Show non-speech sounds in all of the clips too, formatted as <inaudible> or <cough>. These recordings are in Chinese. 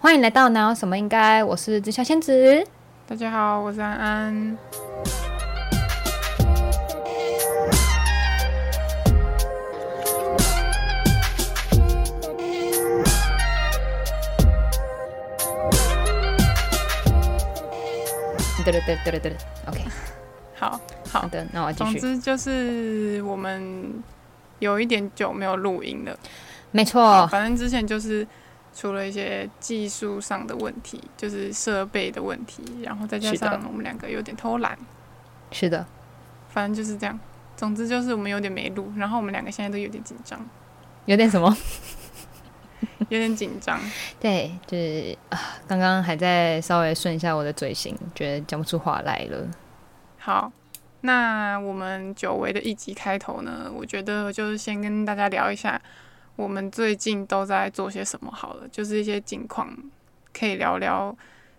欢迎来到哪有什么应该，我是紫小仙子。大家好，我是安安。对对对对对对，OK，好好好的，那我继续。总之就是我们有一点久没有录音了，没好错，反正之前就是出了一些技术上的问题，就是设备的问题，然后再加上我们两个有点偷懒，是的，反正就是这样。总之就是我们有点没录，然后我们两个现在都有点紧张，有点什么？<laughs> 有点紧张。<laughs> 对，就是啊，刚刚还在稍微顺一下我的嘴型，觉得讲不出话来了。好，那我们久违的一集开头呢，我觉得就是先跟大家聊一下我们最近都在做些什么好了，就是一些近况，可以聊聊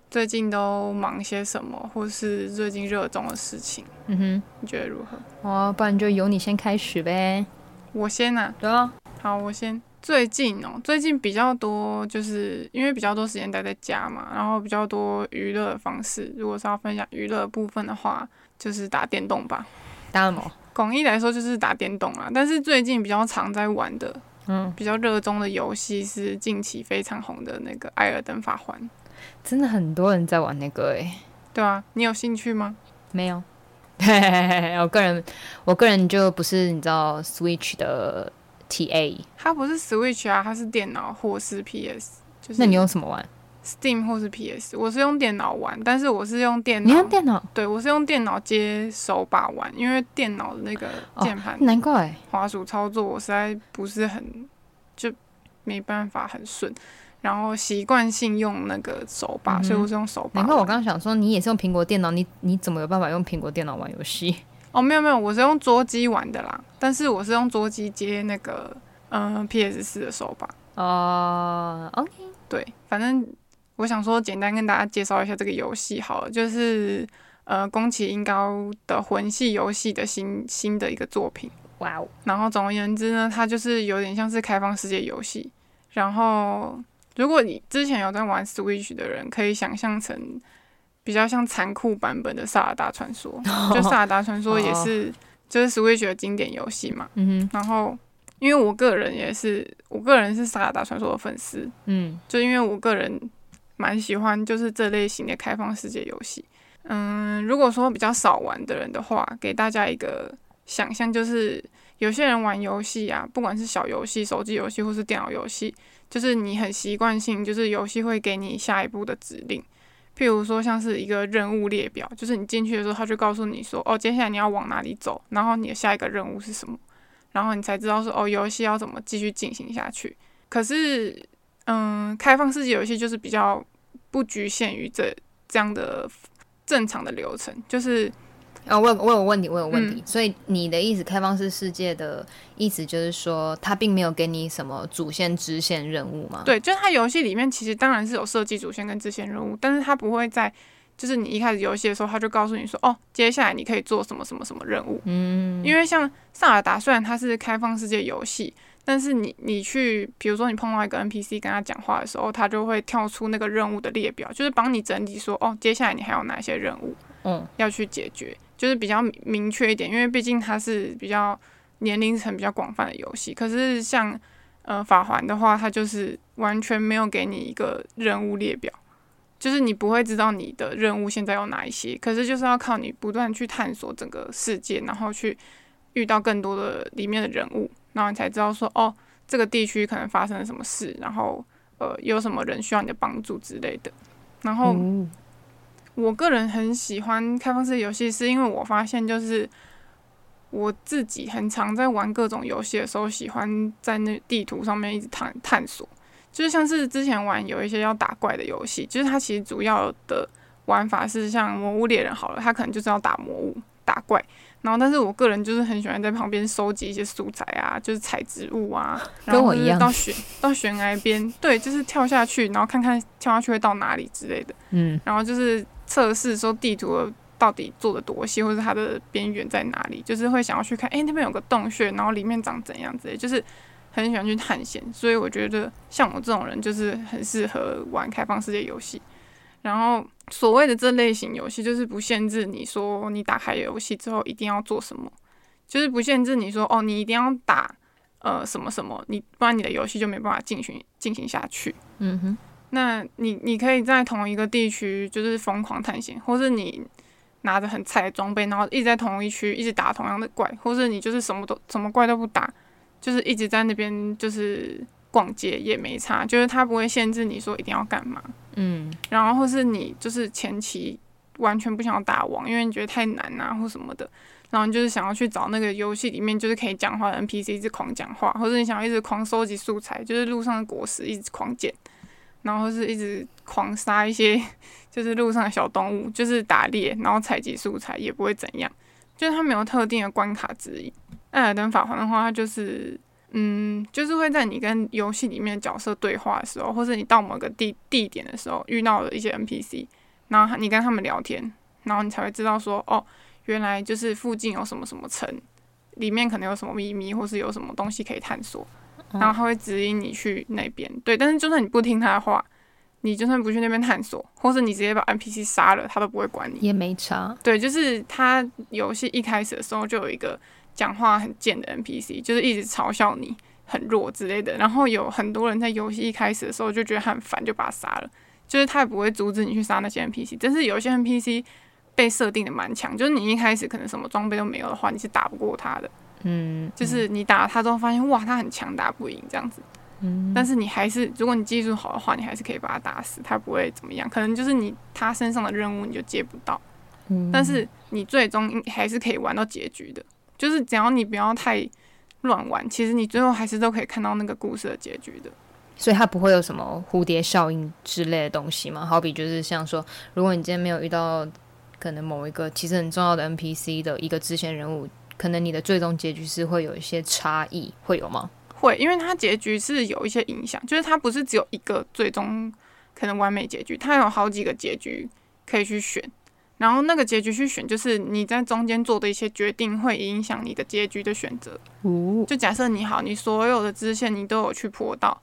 最近都忙些什么，或是最近热衷的事情，嗯哼你觉得如何？哦，不然就由你先开始呗。我先啊、对啊，好，我先。最近哦，最近比较多，就是因为比较多时间待在家嘛，然后比较多娱乐的方式。如果是要分享娱乐部分的话，就是打电动吧。打什么？广义来说就是打电动啦，但是最近比较常在玩的、嗯，比较热衷的游戏是近期非常红的那个《艾尔登法环》，真的很多人在玩那个诶、对啊，你有兴趣吗？没有。<laughs> 我个人，我个人就不是你知道 Switch 的 TA，它不是 Switch 啊，它是电脑或是 PS，就是那你用什么玩？Steam 或是 PS。我是用电脑玩，但是我是用电脑，你用电脑？对我是用电脑接手把玩，因为电脑的那个键盘、难怪，滑鼠操作我实在不是很，就没办法很顺。然后习惯性用那个手把，嗯所以我是用手把玩。难怪我刚刚想说你也是用苹果电脑，你你怎么有办法用苹果电脑玩游戏？<laughs> 哦，没有没有，我是用桌机玩的啦，但是我是用桌机接那个嗯、呃 PS 四的手把。哦、o k 对，反正我想说简单跟大家介绍一下这个游戏好了，就是呃宫崎英高的魂系游戏的新新的一个作品。哇哦，然后总而言之呢，它就是有点像是开放世界游戏。然后如果你之前有在玩 Switch 的人，可以想象成比较像残酷版本的《萨尔达传说 <laughs>》，就《萨尔达传说》也是就是 Switch 的经典游戏嘛。嗯哼，然后因为我个人也是，我个人是《萨尔达传说》的粉丝，嗯就因为我个人蛮喜欢就是这类型的开放世界游戏。嗯，如果说比较少玩的人的话，给大家一个想象，就是有些人玩游戏啊，不管是小游戏、手机游戏或是电脑游戏，就是你很习惯性，就是游戏会给你下一步的指令。譬如说，像是一个任务列表，就是你进去的时候，他就告诉你说，哦，接下来你要往哪里走，然后你的下一个任务是什么，然后你才知道说，哦，游戏要怎么继续进行下去。可是，嗯，开放世界游戏就是比较不局限于这这样的正常的流程，就是哦，我有我有问题，我有问嗯题。所以你的意思，开放式世界的意思就是说，它并没有给你什么主线、支线任务吗？，对，就是它游戏里面其实当然是有设计主线跟支线任务，但是它不会在就是你一开始游戏的时候，他就告诉你说，哦，接下来你可以做什么什么什么任务。嗯，因为像萨尔达虽然它是开放世界游戏，但是你你去，比如说你碰到一个 NPC 跟他讲话的时候，他就会跳出那个任务的列表，就是帮你整理说，哦，接下来你还有哪些任务嗯要去解决，就是比较明明确一点，因为毕竟它是比较年龄层比较广泛的游戏。可是像呃法环的话，它就是完全没有给你一个任务列表。就是你不会知道你的任务现在有哪一些，可是就是要靠你不断去探索整个世界，然后去遇到更多的里面的人物，然后你才知道说哦，这个地区可能发生了什么事，然后呃有什么人需要你的帮助之类的。然后哦我个人很喜欢开放式游戏，是因为我发现就是我自己很常在玩各种游戏的时候，喜欢在那地图上面一直探探索。就是像是之前玩有一些要打怪的游戏，就是它其实主要的玩法是像魔物猎人好了，它可能就是要打魔物、打怪。然后，但是我个人就是很喜欢在旁边收集一些素材啊，就是采植物啊，<laughs> 然后跟我一样到悬到悬崖边，对，就是跳下去，然后看看跳下去会到哪里之类的。嗯然后就是测试说地图到底做的多细，或者它的边缘在哪里，就是会想要去看，哎、那边有个洞穴，然后里面长怎样之类，就是很喜欢去探险，所以我觉得像我这种人就是很适合玩开放世界游戏。然后所谓的这类型游戏，就是不限制你说你打开游戏之后一定要做什么，就是不限制你说哦，你一定要打呃什么什么，你不然你的游戏就没办法进行进行下去。嗯哼，那你你可以在同一个地区就是疯狂探险，或是你拿着很菜的装备，然后一直在同一区一直打同样的怪，或是你就是什么都什么怪都不打，就是一直在那边就是逛街也没差，就是它不会限制你说一定要干嘛。嗯，然后或是你就是前期完全不想要打王，因为你觉得太难啊或什么的，然后你就是想要去找那个游戏里面就是可以讲话的 NPC 一直狂讲话，或者你想要一直狂收集素材，就是路上的果实一直狂捡，然后是一直狂杀一些就是路上的小动物，就是打猎，然后采集素材也不会怎样，就是它没有特定的关卡指引。艾尔登法环的话，它就是。嗯，就是会在你跟游戏里面的角色对话的时候，或是你到某个地地点的时候遇到了一些 NPC，然后你跟他们聊天，然后你才会知道说，哦，原来就是附近有什么什么城，里面可能有什么秘密，或是有什么东西可以探索，然后他会指引你去那边。对，但是就算你不听他的话，你就算不去那边探索，或是你直接把 NPC 杀了，他都不会管你，也没差。对，就是他游戏一开始的时候就有一个。讲话很贱的 NPC，就是一直嘲笑你很弱之类的。然后有很多人在游戏一开始的时候就觉得很烦，就把他杀了。就是他也不会阻止你去杀那些 NPC，但是有些 NPC 被设定的蛮强，就是你一开始可能什么装备都没有的话，你是打不过他的。嗯，就是你打他之后发现哇，他很强，打不赢这样子。嗯，但是你还是，如果你技术好的话，你还是可以把他打死，他不会怎么样。可能就是你他身上的任务你就接不到，嗯，但是你最终还是可以玩到结局的。就是只要你不要太乱玩，其实你最后还是都可以看到那个故事的结局的。所以它不会有什么蝴蝶效应之类的东西吗？好比就是像说，如果你今天没有遇到可能某一个其实很重要的 NPC 的一个支线人物，可能你的最终结局是会有一些差异，会有吗？会，因为它结局是有一些影响，就是它不是只有一个最终可能完美结局，它有好几个结局可以去选。然后那个结局去选，就是你在中间做的一些决定会影响你的结局的选择。就假设你好，你所有的支线你都有去破到，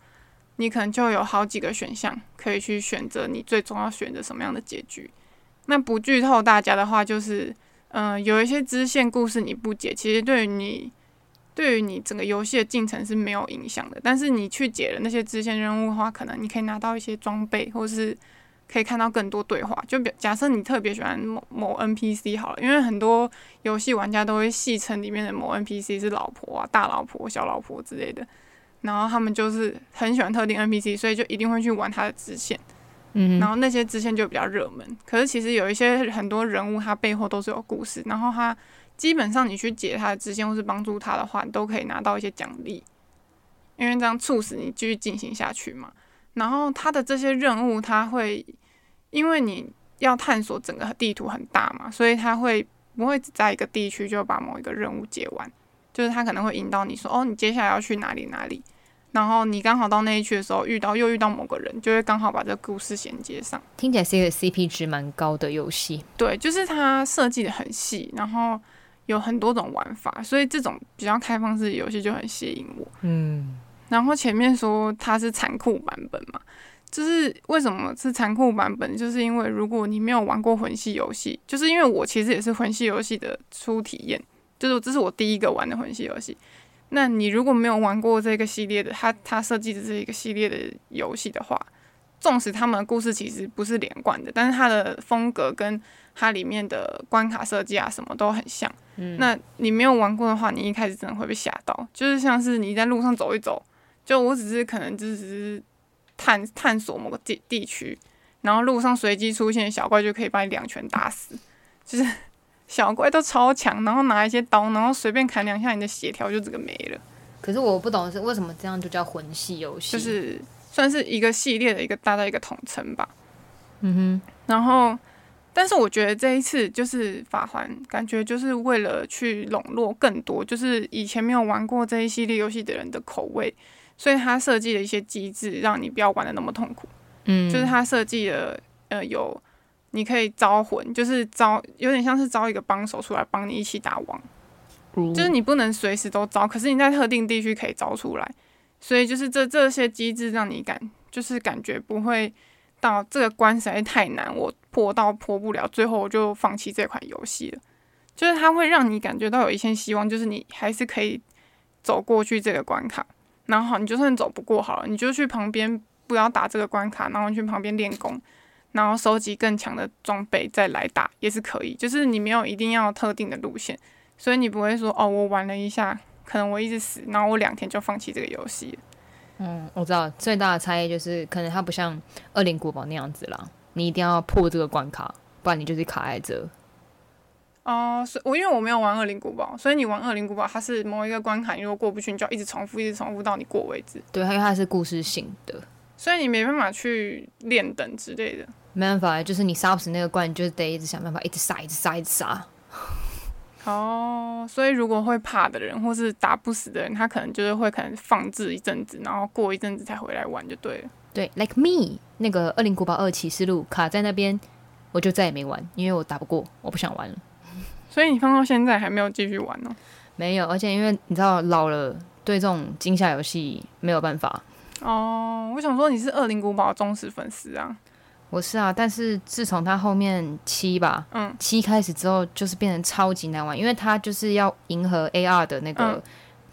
你可能就有好几个选项可以去选择，你最终要选择什么样的结局。那不剧透大家的话，就是嗯，有一些支线故事你不解，其实对于你对于你整个游戏的进程是没有影响的。但是你去解了那些支线任务的话，可能你可以拿到一些装备，或是。可以看到更多对话，就比假设你特别喜欢某某 NPC 好了，因为很多游戏玩家都会戏称里面的某 NPC 是老婆啊、大老婆、小老婆之类的，然后他们就是很喜欢特定 NPC，所以就一定会去玩他的支线，嗯，然后那些支线就比较热门。可是其实有一些很多人物，他背后都是有故事，然后他基本上你去解他的支线或是帮助他的话，你都可以拿到一些奖励，因为这样促使你继续进行下去嘛。然后他的这些任务，他会因为你要探索整个地图很大嘛，所以他会不会只在一个地区就把某一个任务解完？就是他可能会引导你说，哦，你接下来要去哪里哪里，然后你刚好到那一区的时候遇到又遇到某个人，就会刚好把这个故事衔接上。听起来是一个 CP 值蛮高的游戏。对，就是它设计的很细，然后有很多种玩法，所以这种比较开放式的游戏就很吸引我。嗯。然后前面说它是残酷版本嘛，就是为什么是残酷版本？就是因为如果你没有玩过魂系游戏，就是因为我其实也是魂系游戏的初体验，就是这是我第一个玩的魂系游戏。那你如果没有玩过这个系列的，它它设计的这一个系列的游戏的话，纵使他们的故事其实不是连贯的，但是它的风格跟它里面的关卡设计啊什么都很像。嗯，那你没有玩过的话，你一开始真的会被吓到，就是像是你在路上走一走。就我只是可能只是探探索某个地地区，然后路上随机出现小怪就可以把你两拳打死，就是 <laughs> 小怪都超强，然后拿一些刀，然后随便砍两下，你的血条就这个没了。可是我不懂的是为什么这样就叫魂系游戏，就是算是一个系列的一个大概一个统称吧。嗯哼，然后。但是我觉得这一次就是法环，感觉就是为了去笼络更多，就是以前没有玩过这一系列游戏的人的口味，所以他设计了一些机制，让你不要玩的那么痛苦。嗯，就是他设计了，呃，有你可以招魂，就是招有点像是招一个帮手出来帮你一起打王，嗯就是你不能随时都招，可是你在特定地区可以招出来。所以就是这这些机制让你感就是感觉不会到这个关实在太难，我破到破不了，最后我就放弃这款游戏了。就是它会让你感觉到有一线希望，就是你还是可以走过去这个关卡。然后你就算走不过好了，你就去旁边不要打这个关卡，然后去旁边练功，然后收集更强的装备再来打也是可以。就是你没有一定要特定的路线，所以你不会说哦，我玩了一下，可能我一直死，然后我两天就放弃这个游戏。嗯，我知道最大的差异就是，可能它不像《恶灵古堡》那样子啦，你一定要破这个关卡，不然你就是卡在这。哦，所以我因为我没有玩《恶灵古堡》，所以你玩《恶灵古堡》，它是某一个关卡，你如果过不去，你就要一直重复，一直重复到你过为止。对，因为它是故事性的，所以你没办法去练等之类的。没办法，就是你杀不死那个怪，你就得一直想办法，一直杀，一直杀，一直杀。哦，所以如果会怕的人，或是打不死的人，他可能就是会可能放置一阵子，然后过一阵子才回来玩就对了。对，like me，那个《恶灵古堡二启示录》卡在那边，我就再也没玩，因为我打不过，我不想玩了。所以你放到现在还没有继续玩呢？没有，而且因为你知道老了，对这种惊吓游戏没有办法。哦，我想说你是《恶灵古堡》忠实粉丝啊。我是啊，但是自从它后面七吧，嗯，七开始之后，就是变成超级难玩，因为它就是要迎合 AR 的那个。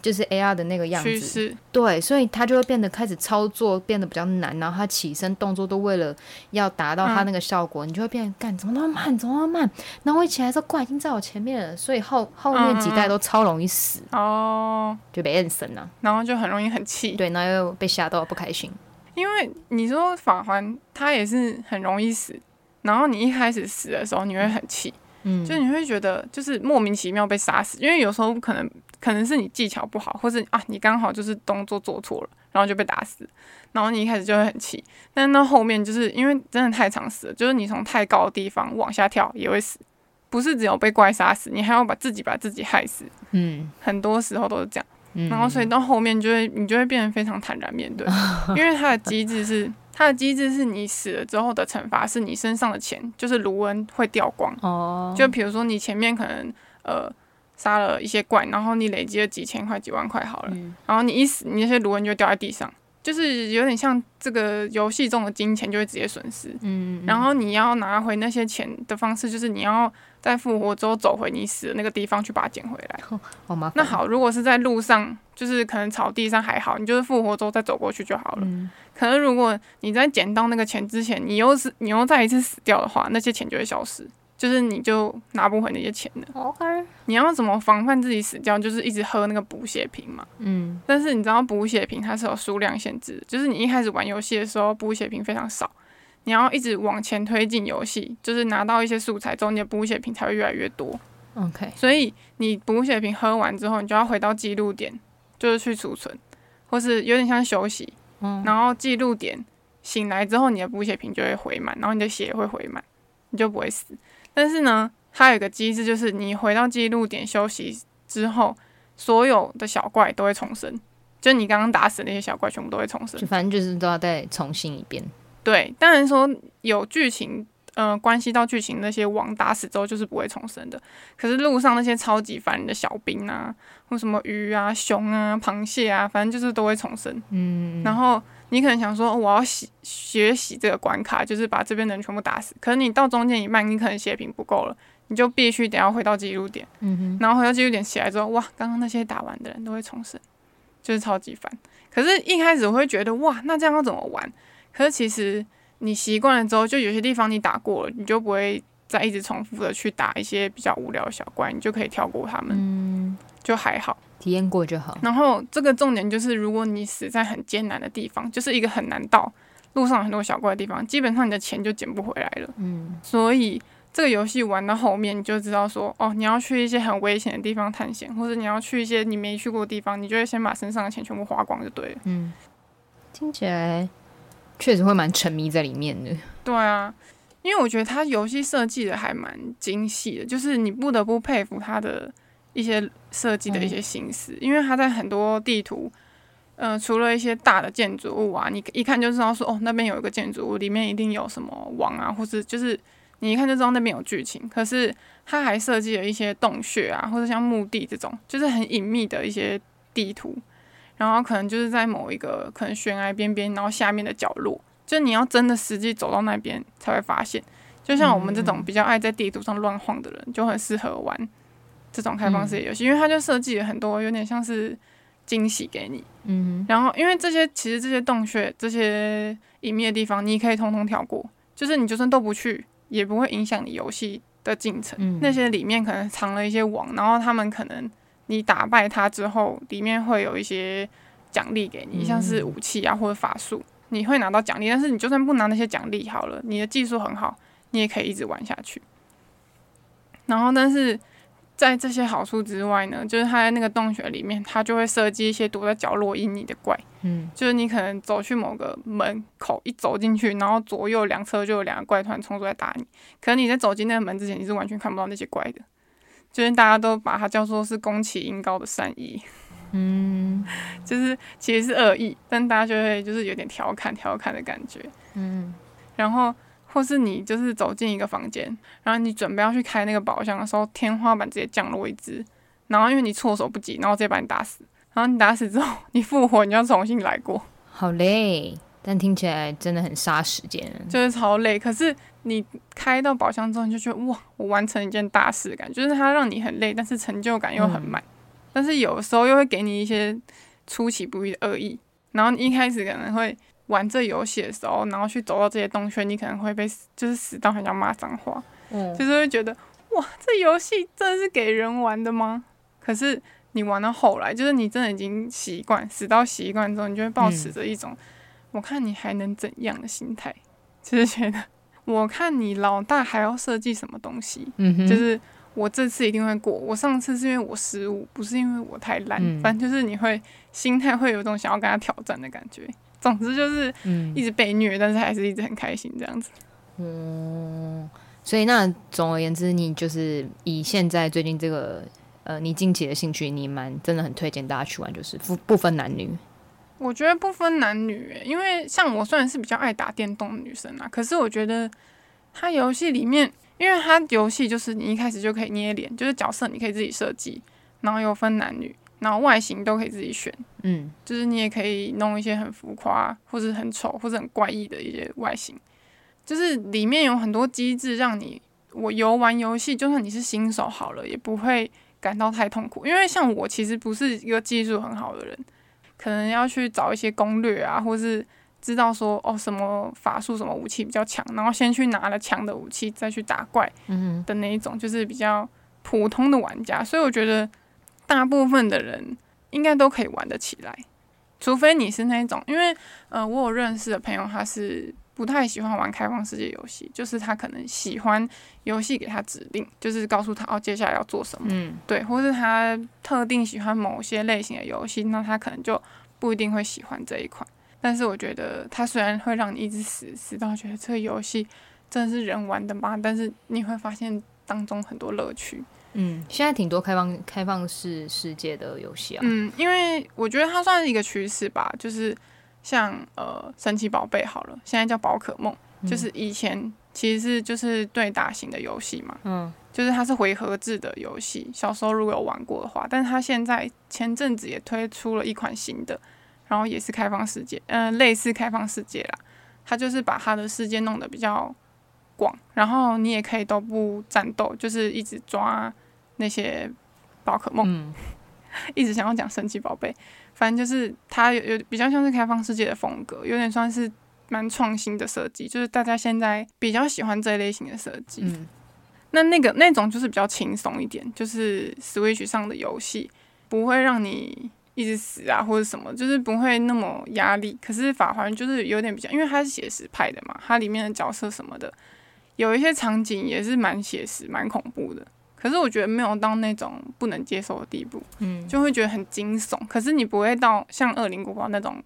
就是 A R 的那个样子，对，所以他就会变得开始操作变得比较难，然后他起身动作都为了要达到他那个效果，你就会变干怎么那么慢，怎么那么慢？然后我一起来时候怪已经在我前面了，所以后后面几代都超容易死哦，就被摁神了，然后就很容易很气，对，然后又被吓到不开心。因为你说法环他也是很容易死，然后你一开始死的时候你会很气，嗯，就你会觉得就是莫名其妙被杀死，因为有时候可能。可能是你技巧不好，或是啊，你刚好就是动作做错了，然后就被打死，然后你一开始就会很气。但到后面就是因为真的太常死了，就是你从太高的地方往下跳也会死，不是只有被怪杀死，你还要把自己把自己害死。嗯，很多时候都是这样。然后所以到后面就会你就会变得非常坦然面对，<laughs> 因为它的机制是它的机制是你死了之后的惩罚是你身上的钱就是卢恩会掉光。哦，就比如说你前面可能呃。杀了一些怪，然后你累积了几千块、几万块好了，然后你一死，你那些卢恩就掉在地上，就是有点像这个游戏中的金钱就会直接损失。嗯，然后你要拿回那些钱的方式，就是你要在复活之后走回你死的那个地方去把它捡回来。好吗？那好，如果是在路上，就是可能草地上还好，你就是复活之后再走过去就好了。嗯，可能如果你在捡到那个钱之前，你又是你又再一次死掉的话，那些钱就会消失。就是你就拿不回那些钱了。OK，你要怎么防范自己死掉？就是一直喝那个补血瓶嘛。嗯。但是你知道补血瓶它是有数量限制，就是你一开始玩游戏的时候补血瓶非常少，你要一直往前推进游戏，就是拿到一些素材之后，你的补血瓶才会越来越多。OK。所以你补血瓶喝完之后，你就要回到记录点，就是去储存，或是有点像休息。嗯。然后记录点醒来之后，你的补血瓶就会回满，然后你的血也会回满，你就不会死。但是呢，它有一个机制，就是你回到记录点休息之后，所有的小怪都会重生，就你刚刚打死那些小怪，全部都会重生。就反正就是都要再重新一遍。对，当然说有剧情，呃，关系到剧情那些王打死之后就是不会重生的。可是路上那些超级烦人的小兵啊，或什么鱼啊、熊啊、螃蟹啊，反正就是都会重生。嗯，然后。你可能想说，我要洗学习这个关卡，就是把这边的人全部打死。可是你到中间一半，你可能血瓶不够了，你就必须得要回到记录点。嗯哼。然后回到记录点起来之后，哇，刚刚那些打完的人都会重生，就是超级烦。可是，一开始我会觉得，哇，那这样要怎么玩？可是其实你习惯了之后，就有些地方你打过了，你就不会再一直重复的去打一些比较无聊的小怪，你就可以跳过他们。嗯。就还好，体验过就好。然后这个重点就是，如果你死在很艰难的地方，就是一个很难到路上很多小怪的地方，基本上你的钱就捡不回来了。嗯，所以这个游戏玩到后面，你就知道说，哦，你要去一些很危险的地方探险，或者你要去一些你没去过的地方，你就会先把身上的钱全部花光就对了。嗯，听起来确实会蛮沉迷在里面的。对啊，因为我觉得它游戏设计的还蛮精细的，就是你不得不佩服它的。一些设计的一些心思，因为它在很多地图，呃，除了一些大的建筑物啊，你一看就知道说，哦，那边有一个建筑物，里面一定有什么王啊，或是就是你一看就知道那边有剧情。可是它还设计了一些洞穴啊，或者像墓地这种，就是很隐秘的一些地图，然后可能就是在某一个可能悬崖边边，然后下面的角落，就你要真的实际走到那边才会发现。就像我们这种比较爱在地图上乱晃的人，就很适合玩这种开放式游戏，因为它就设计了很多有点像是惊喜给你。嗯，然后因为这些其实这些洞穴、这些隐秘的地方，你可以通通跳过，就是你就算都不去，也不会影响你游戏的进程。那些里面可能藏了一些网，然后他们可能你打败它之后，里面会有一些奖励给你，像是武器啊或者法术，你会拿到奖励。但是你就算不拿那些奖励好了，你的技术很好。你也可以一直玩下去，然后，但是在这些好处之外呢，就是它在那个洞穴里面，它就会设计一些躲在角落阴你的怪，嗯，就是你可能走去某个门口，一走进去，然后左右两侧就有两个怪团冲出来打你，可能你在走进那个门之前，你是完全看不到那些怪的，就是大家都把它叫做是宫崎英高的善意，嗯，<laughs> 就是其实是恶意，但大家就会就是有点调侃调侃的感觉，嗯，然后。或是你就是走进一个房间，然后你准备要去开那个宝箱的时候，天花板直接降落一只，然后因为你措手不及，然后直接把你打死。然后你打死之后，你复活，你要重新来过，好累，但听起来真的很杀时间，就是超累。可是你开到宝箱之后，你就觉得哇，我完成一件大事感觉，就是它让你很累，但是成就感又很满。但是有时候又会给你一些出其不意的恶意，然后你一开始可能会。玩这游戏的时候，然后去走到这些洞穴，你可能会被就是死到很想骂脏话，嗯，就是会觉得哇，这游戏真的是给人玩的吗？可是你玩到后来，就是你真的已经习惯，死到习惯之后，你就会保持着一种我看你还能怎样的心态，就是觉得我看你老大还要设计什么东西，嗯就是我这次一定会过，我上次是因为我失误，不是因为我太烂，反正就是你会心态会有一种想要跟他挑战的感觉。总之就是一直被虐，但是还是一直很开心这样子。嗯，所以那总而言之，你就是以现在最近这个呃你近期的兴趣，你蛮真的很推荐大家去玩，就是不不分男女。我觉得不分男女，因为像我虽然是比较爱打电动的女生啊，可是我觉得它游戏里面，因为它游戏就是你一开始就可以捏脸，就是角色你可以自己设计，然后又分男女。然后外形都可以自己选，嗯，就是你也可以弄一些很浮夸，或者很丑，或者很怪异的一些外形。就是里面有很多机制，让你我游玩游戏，就算你是新手好了，也不会感到太痛苦。因为像我其实不是一个技术很好的人，可能要去找一些攻略啊，或是知道说哦什么法术、什么武器比较强，然后先去拿了强的武器再去打怪，嗯的那一种，就是比较普通的玩家。所以我觉得。大部分的人应该都可以玩得起来，除非你是那种，因为呃，我有认识的朋友，他是不太喜欢玩开放世界游戏，就是他可能喜欢游戏给他指令，就是告诉他哦，接下来要做什么，嗯，对，或是他特定喜欢某些类型的游戏，那他可能就不一定会喜欢这一款。但是我觉得，他虽然会让你一直死死到觉得这个游戏真的是人玩的吗？但是你会发现当中很多乐趣。嗯，现在挺多开放开放式世界的游戏啊。嗯，因为我觉得它算是一个趋势吧，就是像呃神奇宝贝好了，现在叫宝可梦，就是以前其实是就是对打型的游戏嘛。嗯，就是它是回合制的游戏，小时候如果有玩过的话，但是它现在前阵子也推出了一款新的，然后也是开放世界，嗯，类似开放世界啦。它就是把它的世界弄得比较广，然后你也可以都不战斗，就是一直抓。那些宝可梦，<laughs> 一直想要讲神奇宝贝，反正就是它有有比较像是开放世界的风格，有点算是蛮创新的设计，就是大家现在比较喜欢这一类型的设计。那那个那种就是比较轻松一点，就是 Switch 上的游戏不会让你一直死啊或者什么，就是不会那么压力。可是法环就是有点比较，因为它是写实派的嘛，它里面的角色什么的，有一些场景也是蛮写实、蛮恐怖的。可是我觉得没有到那种不能接受的地步，嗯，就会觉得很惊悚。可是你不会到像《恶灵古堡》那种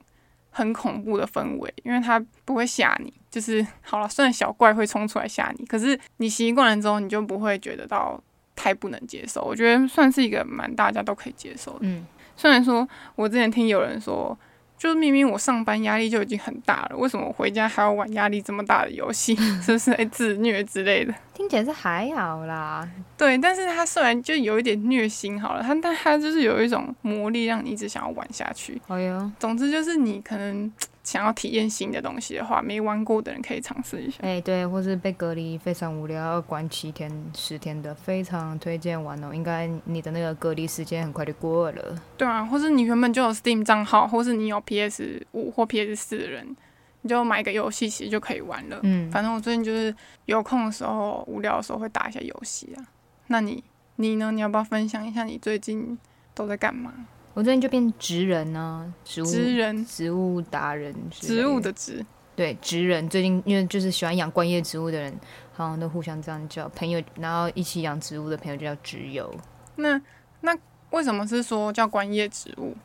很恐怖的氛围，因为它不会吓你。就是好了，虽然小怪会冲出来吓你，可是你习惯了之后，你就不会觉得到太不能接受。我觉得算是一个蛮大家都可以接受的。嗯，虽然说我之前听有人说，就是明明我上班压力就已经很大了，为什么我回家还要玩压力这么大的游戏？<laughs> 是不是在自虐之类的？听起来是还好啦。对，但是它虽然就有一点虐心好了，它但它就是有一种魔力，让你一直想要玩下去。哎呦，总之就是你可能想要体验新的东西的话，没玩过的人可以尝试一下。哎、对，或是被隔离非常无聊，要关七天、十天的，非常推荐玩哦。应该你的那个隔离时间很快就过了。对啊，或是你原本就有 Steam 账号，或是你有 PS 五或 PS 四的人，你就买个游戏其实就可以玩了。嗯，反正我最近就是有空的时候、无聊的时候会打一下游戏啊。那你你呢？你要不要分享一下你最近都在干嘛？我最近就变职人呢、植物职人，植物达人植物的植，对职人。最近因为就是喜欢养观叶植物的人，好像都互相这样叫朋友，然后一起养植物的朋友就叫植友。那那为什么是说叫观叶植物？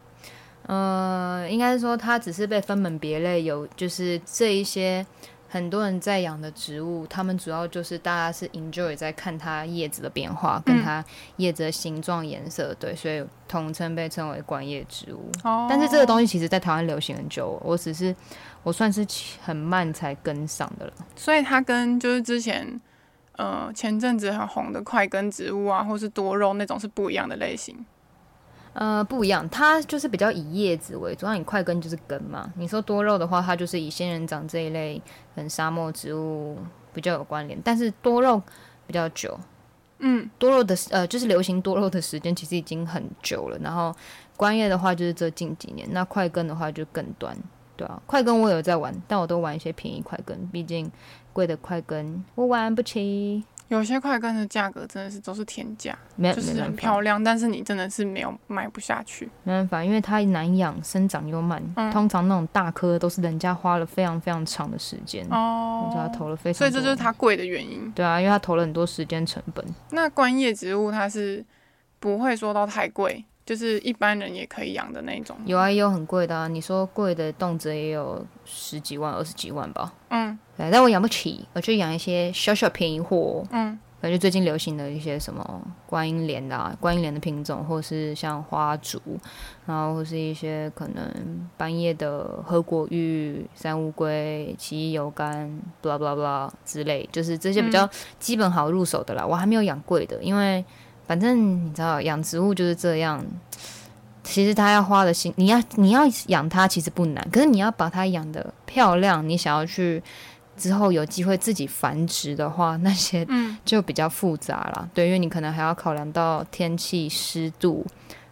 呃，应该是说它只是被分门别类，有就是这一些很多人在养的植物，他们主要就是大家是 enjoy 在看它叶子的变化，跟它叶子的形状、颜色，对，所以统称被称为观叶植物。哦，但是这个东西其实在台湾流行很久，我只是我算是很慢才跟上的了。所以它跟就是之前呃前阵子很红的块根植物啊，或是多肉那种是不一样的类型。呃，不一样，它就是比较以叶子为主，那你快根就是根嘛。你说多肉的话，它就是以仙人掌这一类跟沙漠植物比较有关联，但是多肉比较久。嗯，多肉的呃，就是流行多肉的时间其实已经很久了。然后观叶的话，就是这近几年，那快根的话就更短，对啊，快根我有在玩，但我都玩一些便宜快根，毕竟贵的快根我玩不起。有些快根的价格真的是都是天价，就是很漂亮，但是你真的是没有买不下去。没办法，因为它难养，生长又慢。嗯通常那种大棵都是人家花了非常非常长的时间，哦你知道他投了非常多，所以这就是它贵的原因。对啊，因为它投了很多时间成本。那观叶植物它是不会说到太贵，就是一般人也可以养的那种。有啊，也有很贵的啊。你说贵的，动辄也有十几万、二十几万吧。嗯对，但我养不起，我就养一些小小便宜货。嗯感觉最近流行的一些什么观音莲的、啊、观音莲的品种，或是像花竹，然后或是一些可能半夜的合果玉、山乌龟、奇异油柑，blah blah blah 之类，就是这些比较基本好入手的啦。我还没有养贵的，因为反正你知道养植物就是这样。其实它要花的心，你要你要养它其实不难，可是你要把它养的漂亮，你想要去之后有机会自己繁殖的话，那些嗯，就比较复杂了。对，因为你可能还要考量到天气、湿度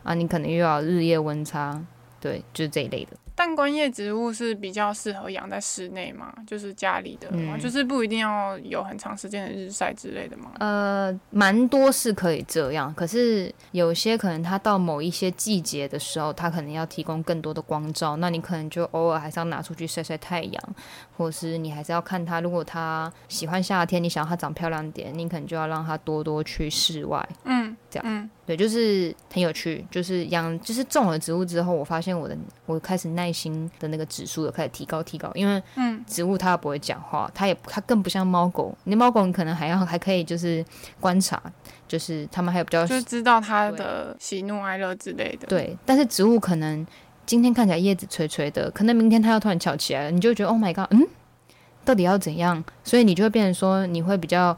啊，你可能又要日夜温差，对，就是这一类的。但观叶植物是比较适合养在室内嘛，就是家里的嘛，嗯。就是不一定要有很长时间的日晒之类的嘛。呃，蛮多是可以这样，可是有些可能它到某一些季节的时候，它可能要提供更多的光照，那你可能就偶尔还是要拿出去晒晒太阳，或是你还是要看它，如果它喜欢夏天，你想要它长漂亮点，你可能就要让它多多去室外。嗯，这样嗯对，就是很有趣，就是养，就是种了植物之后，我发现我的我开始耐心的那个指数有开始提高提高，因为嗯植物它不会讲话，它也它更不像猫狗，你猫狗你可能还要还可以就是观察，就是他们还有比较就知道它的喜怒哀乐之类的。，对，但是植物可能今天看起来叶子垂垂的，可能明天它又突然翘起来了，你就觉得 Oh my god，嗯，到底要怎样？所以你就会变成说，你会比较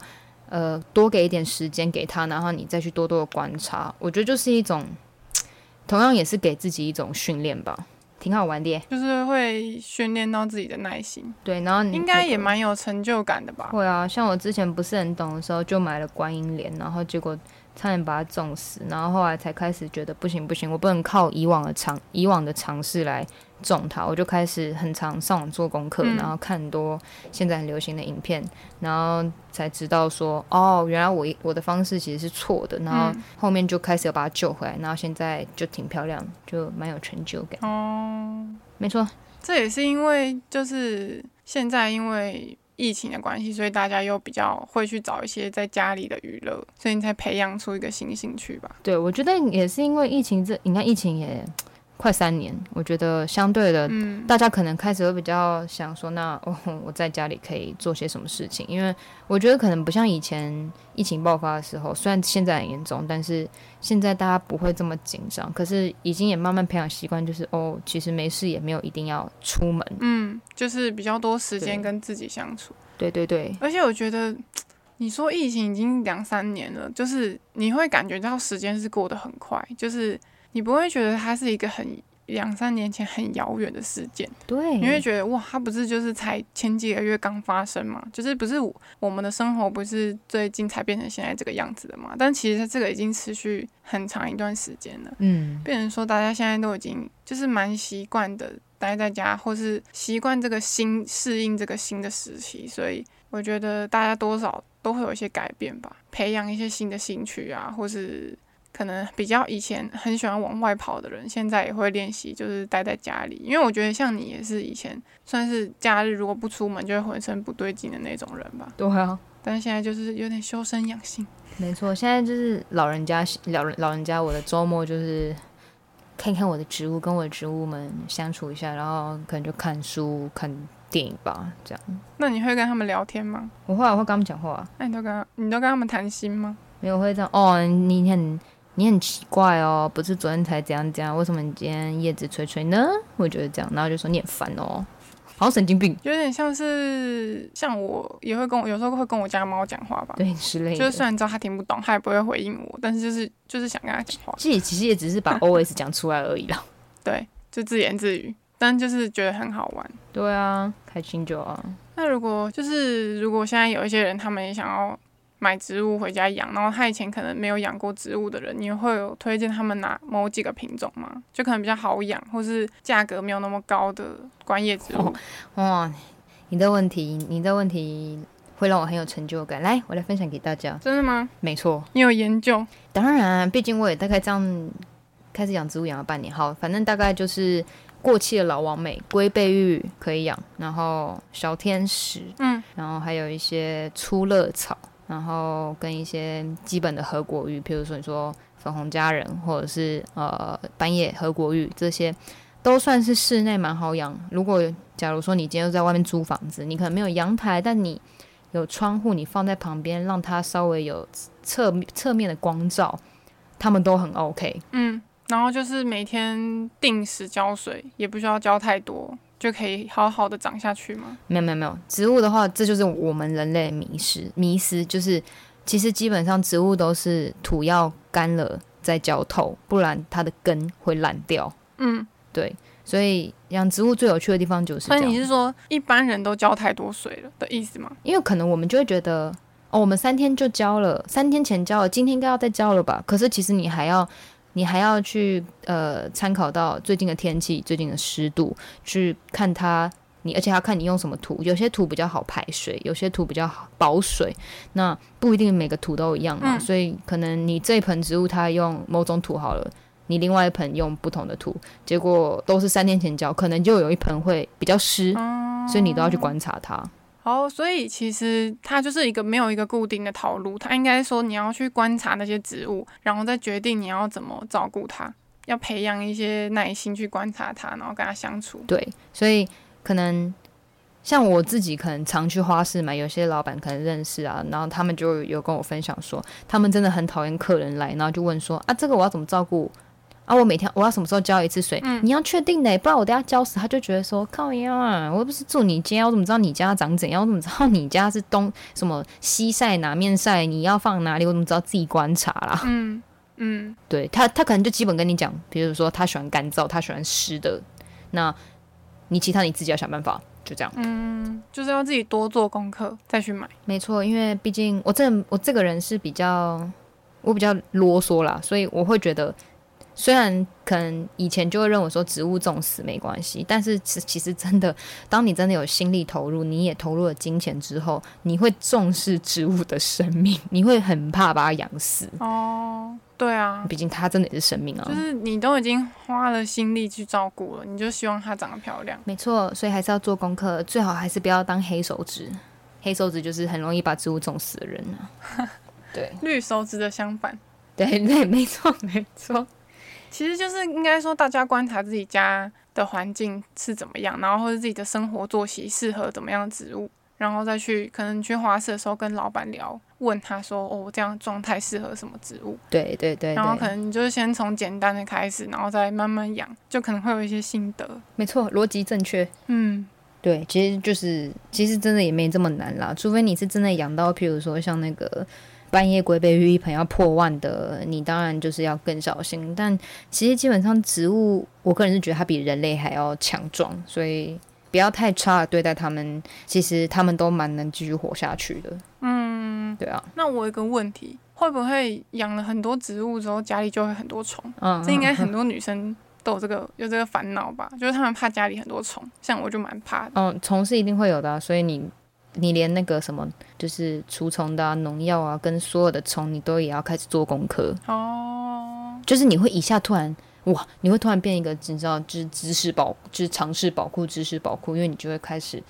呃多给一点时间给它，然后你再去多多的观察。我觉得就是一种，<tsk> 同样也是给自己一种训练吧，挺好玩的耶。就是会训练到自己的耐心，对，然后你应该也蛮有成就感的吧？会啊，像我之前不是很懂的时候，就买了观音莲，然后结果差点把它种死，然后后来才开始觉得不行不行，我不能靠以往的尝以往的尝试来种他，我就开始很常上网做功课，嗯然后看很多现在很流行的影片，然后才知道说，哦，原来我我的方式其实是错的，然后嗯。后面就开始有把他救回来，然后现在就挺漂亮，就蛮有成就感。哦，没错，这也是因为就是现在因为疫情的关系，所以大家又比较会去找一些在家里的娱乐，所以你才培养出一个新兴趣吧。对我觉得也是因为疫情这，你看疫情也快三年，我觉得相对的嗯，大家可能开始会比较想说，那哦，<laughs> 我在家里可以做些什么事情？因为我觉得可能不像以前疫情爆发的时候，虽然现在很严重，但是现在大家不会这么紧张。可是已经也慢慢培养习惯，就是哦，其实没事也没有一定要出门。嗯，就是比较多时间跟自己相处。对对对，而且我觉得你说疫情已经两三年了，就是你会感觉到时间是过得很快，就是你不会觉得它是一个很两三年前很遥远的事件，对，你会觉得哇，它不是就是才前几个月刚发生嘛？就是不是我们的生活不是最近才变成现在这个样子的嘛？但其实这个已经持续很长一段时间了，嗯，变成说大家现在都已经就是蛮习惯的待在家，或是习惯这个新适应这个新的时期，所以我觉得大家多少。都会有一些改变吧，培养一些新的兴趣啊，或是可能比较以前很喜欢往外跑的人，现在也会练习，就是待在家里。因为我觉得像你也是以前算是假日如果不出门就会浑身不对劲的那种人吧。对啊，但是现在就是有点修身养性。没错，现在就是老人家老人老人家，我的周末就是看看我的植物，跟我的植物们相处一下，然后可能就看书看。电影吧，这样。那你会跟他们聊天吗？我会，我会跟他们讲话。那你都跟，你都跟他们谈心吗？没有，会这样。哦，你很，你很奇怪哦，不是昨天才这样这样，为什么你今天叶子吹吹呢？我觉得这样，然后就说你很烦哦，好神经病。有点像是，像我也会跟我有时候会跟我家猫讲话吧。对，之类的。就是虽然知道它听不懂，它也不会回应我，但是就是就是想跟它讲话。其 <laughs> 实其实也只是把 O S 讲出来而已啦。<laughs> 对，就自言自语。但就是觉得很好玩，对啊，开心就好。那如果就是如果现在有一些人，他们也想要买植物回家养，然后他以前可能没有养过植物的人，你会有推荐他们哪某几个品种吗？就可能比较好养，或是价格没有那么高的观叶植物。哇，你的问题，你的问题会让我很有成就感。来，我来分享给大家。真的吗？没错，你有研究？当然，毕竟我也大概这样开始养植物养了半年，好，反正大概就是。过气的老王美、龟背玉可以养，然后小天使，嗯，然后还有一些粗乐草，然后跟一些基本的合果玉，譬如说你说粉红佳人或者是呃半叶合果玉，这些都算是室内蛮好养。如果假如说你今天在外面租房子，你可能没有阳台，但你有窗户，你放在旁边，让它稍微有侧侧面的光照，它们都很 OK。嗯。然后就是每天定时浇水，也不需要浇太多，就可以好好的长下去吗？没有没有没有，植物的话，这就是我们人类迷失迷失，就是其实基本上植物都是土要干了再浇透，不然它的根会烂掉。嗯，对，所以养植物最有趣的地方就是。所以你是说一般人都浇太多水了的意思吗？因为可能我们就会觉得，哦，我们三天就浇了，三天前浇了，今天应该要再浇了吧？可是其实你还要。你还要去呃参考到最近的天气、最近的湿度，去看它。你而且要看你用什么土，有些土比较好排水，有些土比较好保水。那不一定每个土都一样嘛，所以可能你这一盆植物它用某种土好了，你另外一盆用不同的土，结果都是三天前浇，可能就有一盆会比较湿，所以你都要去观察它。哦，所以其实它就是一个没有一个固定的套路，它应该说你要去观察那些植物，然后再决定你要怎么照顾它，要培养一些耐心去观察它，然后跟它相处。对，所以可能像我自己可能常去花市买，有些老板可能认识啊，然后他们就有跟我分享说，他们真的很讨厌客人来，然后就问说啊，这个我要怎么照顾？啊，我每天我要什么时候浇一次水？你要确定的，不然我等下浇死，他就觉得说靠呀，啊，我又不是住你家，我怎么知道你家长怎样？我怎么知道你家是东什么西晒哪面晒？你要放哪里？我怎么知道自己观察啦？嗯嗯，对他，他可能就基本跟你讲，比如说他喜欢干燥，他喜欢湿的，那你其他你自己要想办法，就这样。嗯，就是要自己多做功课再去买。没错，因为毕竟我这我这个人是比较我比较啰嗦啦，所以我会觉得。虽然可能以前就会认为说植物种死没关系，但是其其实真的，当你真的有心力投入，你也投入了金钱之后，你会重视植物的生命，你会很怕把它养死。哦，对啊，毕竟它真的也是生命啊。就是你都已经花了心力去照顾了，你就希望它长得漂亮。没错，所以还是要做功课，最好还是不要当黑手指。黑手指就是很容易把植物种死的人啊。对，<laughs> 绿手指的相反。对对，没错没错。其实就是应该说，大家观察自己家的环境是怎么样，然后或者自己的生活作息适合怎么样的植物，然后再去可能去花市的时候跟老板聊，问他说：“哦，这样状态适合什么植物？”对对对。然后可能你就是先从简单的开始，然后再慢慢养，就可能会有一些心得。没错，逻辑正确。嗯，对，其实就是其实真的也没这么难啦，除非你是真的养到，譬如说像那个半夜龟背玉一盆要破万的，你当然就是要更小心。但其实基本上植物，我个人是觉得它比人类还要强壮，所以不要太差的对待它们，其实它们都蛮能继续活下去的。嗯，对啊，那我有个问题，会不会养了很多植物之后，家里就会很多虫？嗯，这应该很多女生都有这个有这个烦恼吧？就是她们怕家里很多虫，像我就蛮怕的。嗯，虫是一定会有的啊、所以你你连那个什么就是除虫的啊、农药啊，跟所有的虫，你都也要开始做功课。哦，就是你会一下突然哇，你会突然变一个，你知道，就是知识宝，就是尝试宝库、知识宝库，因为你就会开始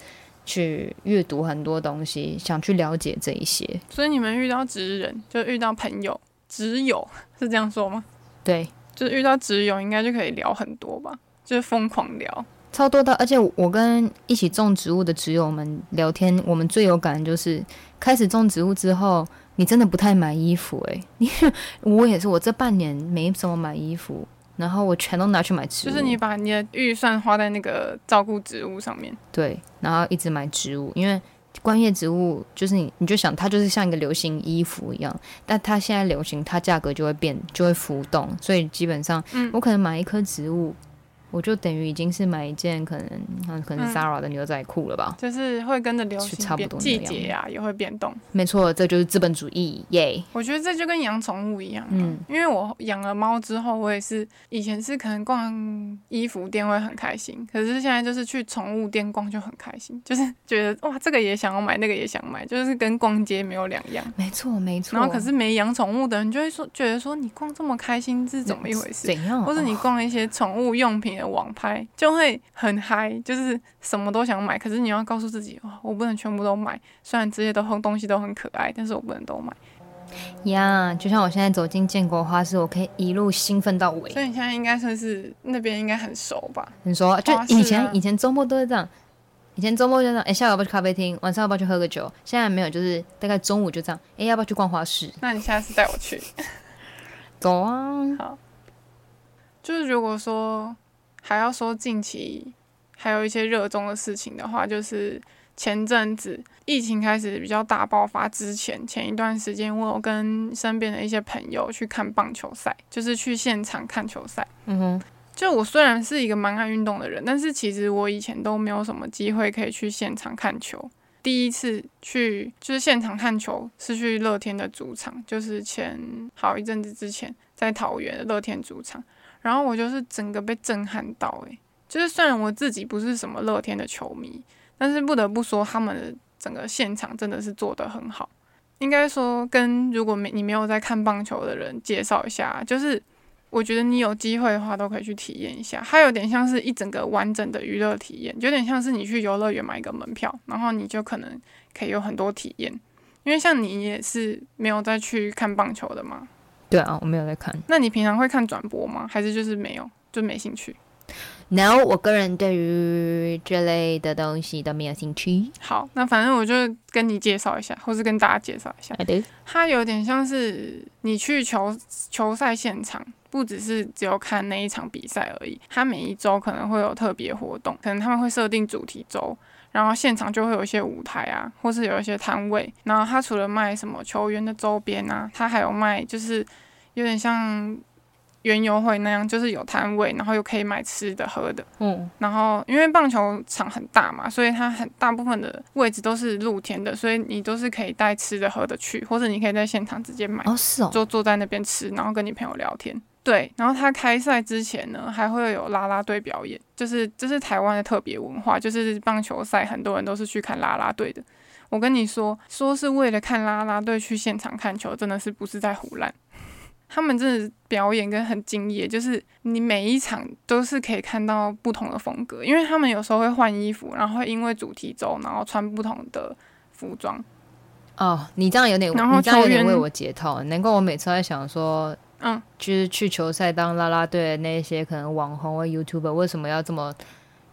去阅读很多东西，想去了解这一些。所以你们遇到职人，就遇到朋友，职友是这样说吗？对，就是遇到职友，应该就可以聊很多吧？就是疯狂聊。超多的，而且我跟一起种植物的植友们聊天，我们最有感就是开始种植物之后，你真的不太买衣服诶、因 <laughs> 为我也是，我这半年没怎么买衣服，然后我全都拿去买植物，就是你把你的预算花在那个照顾植物上面。对，然后一直买植物，因为观叶植物就是你，你就想它就是像一个流行衣服一样，但它现在流行，它价格就会变，就会浮动，所以基本上，嗯。我可能买一棵植物，我就等于已经是买一件可能，嗯可能嗯 Zara 的牛仔裤了吧？就是会跟着流行差不行变，多季节啊、也会变动。没错，这就是资本主义，耶、我觉得这就跟养宠物一样、啊，嗯因为我养了猫之后，我也是以前是可能逛衣服店会很开心，可是现在就是去宠物店逛就很开心，就是觉得哇，这个也想要买，那个也想买，就是跟逛街没有两样。没错没错。然后可是没养宠物的人就会说，觉得说你逛这么开心是怎么一回事？怎样？或者你哦逛一些宠物用品的网拍，就会很嗨，就是什么都想买。可是你要告诉自己，哇，我不能全部都买。虽然这些都东西都很可爱，但是我不能都买。呀就像我现在走进建国花市，我可以一路兴奋到尾。所以你现在应该算是那边应该很熟吧？你说，就以前、啊以前周末都是这样，以前周末就这样，哎、下午要不要去咖啡厅？晚上要不要去喝个酒？现在没有，就是大概中午就这样，哎、要不要去逛花市？那你下次带我去。走啊！好就是如果说还要说近期还有一些热衷的事情的话，就是前阵子疫情开始比较大爆发之前，前一段时间我有跟身边的一些朋友去看棒球赛，就是去现场看球赛。嗯哼，就我虽然是一个蛮爱运动的人，但是其实我以前都没有什么机会可以去现场看球。第一次去就是现场看球是去乐天的主场，就是前好一阵子之前在桃园的乐天主场，然后我就是整个被震撼到诶、就是虽然我自己不是什么乐天的球迷，但是不得不说他们的整个现场真的是做得很好。应该说跟如果没你没有在看棒球的人介绍一下，就是我觉得你有机会的话都可以去体验一下，它有点像是一整个完整的娱乐体验，有点像是你去游乐园买一个门票，然后你就可能可以有很多体验。因为像你也是没有再去看棒球的嘛，对啊，我没有在看。那你平常会看转播吗？还是就是没有，就没兴趣？No，我个人对于这类的东西都没有兴趣。好，那反正我就跟你介绍一下，或是跟大家介绍一下，好的，它有点像是你去球球赛现场，不只是只有看那一场比赛而已。它每一周可能会有特别活动，可能他们会设定主题周，然后现场就会有一些舞台啊，或是有一些摊位。然后它除了卖什么球员的周边啊，它还有卖就是有点像园游会那样，就是有摊位，然后又可以买吃的喝的。嗯，然后因为棒球场很大嘛，所以它很大部分的位置都是露天的，所以你都是可以带吃的喝的去，或者你可以在现场直接买，哦是哦，就坐在那边吃，然后跟你朋友聊天。对，然后他开赛之前呢，还会有啦啦队表演，就是这是台湾的特别文化，就是棒球赛很多人都是去看啦啦队的。我跟你说，说是为了看啦啦队去现场看球，真的是不是在胡乱。他们真的表演跟很敬业，就是你每一场都是可以看到不同的风格，因为他们有时候会换衣服，然后会因为主题周，然后穿不同的服装。哦，你这样有点，然后你这样有点为我解套，难怪我每次在想说，嗯，就是去球赛当啦啦队的那些可能网红或 YouTuber 为什么要这么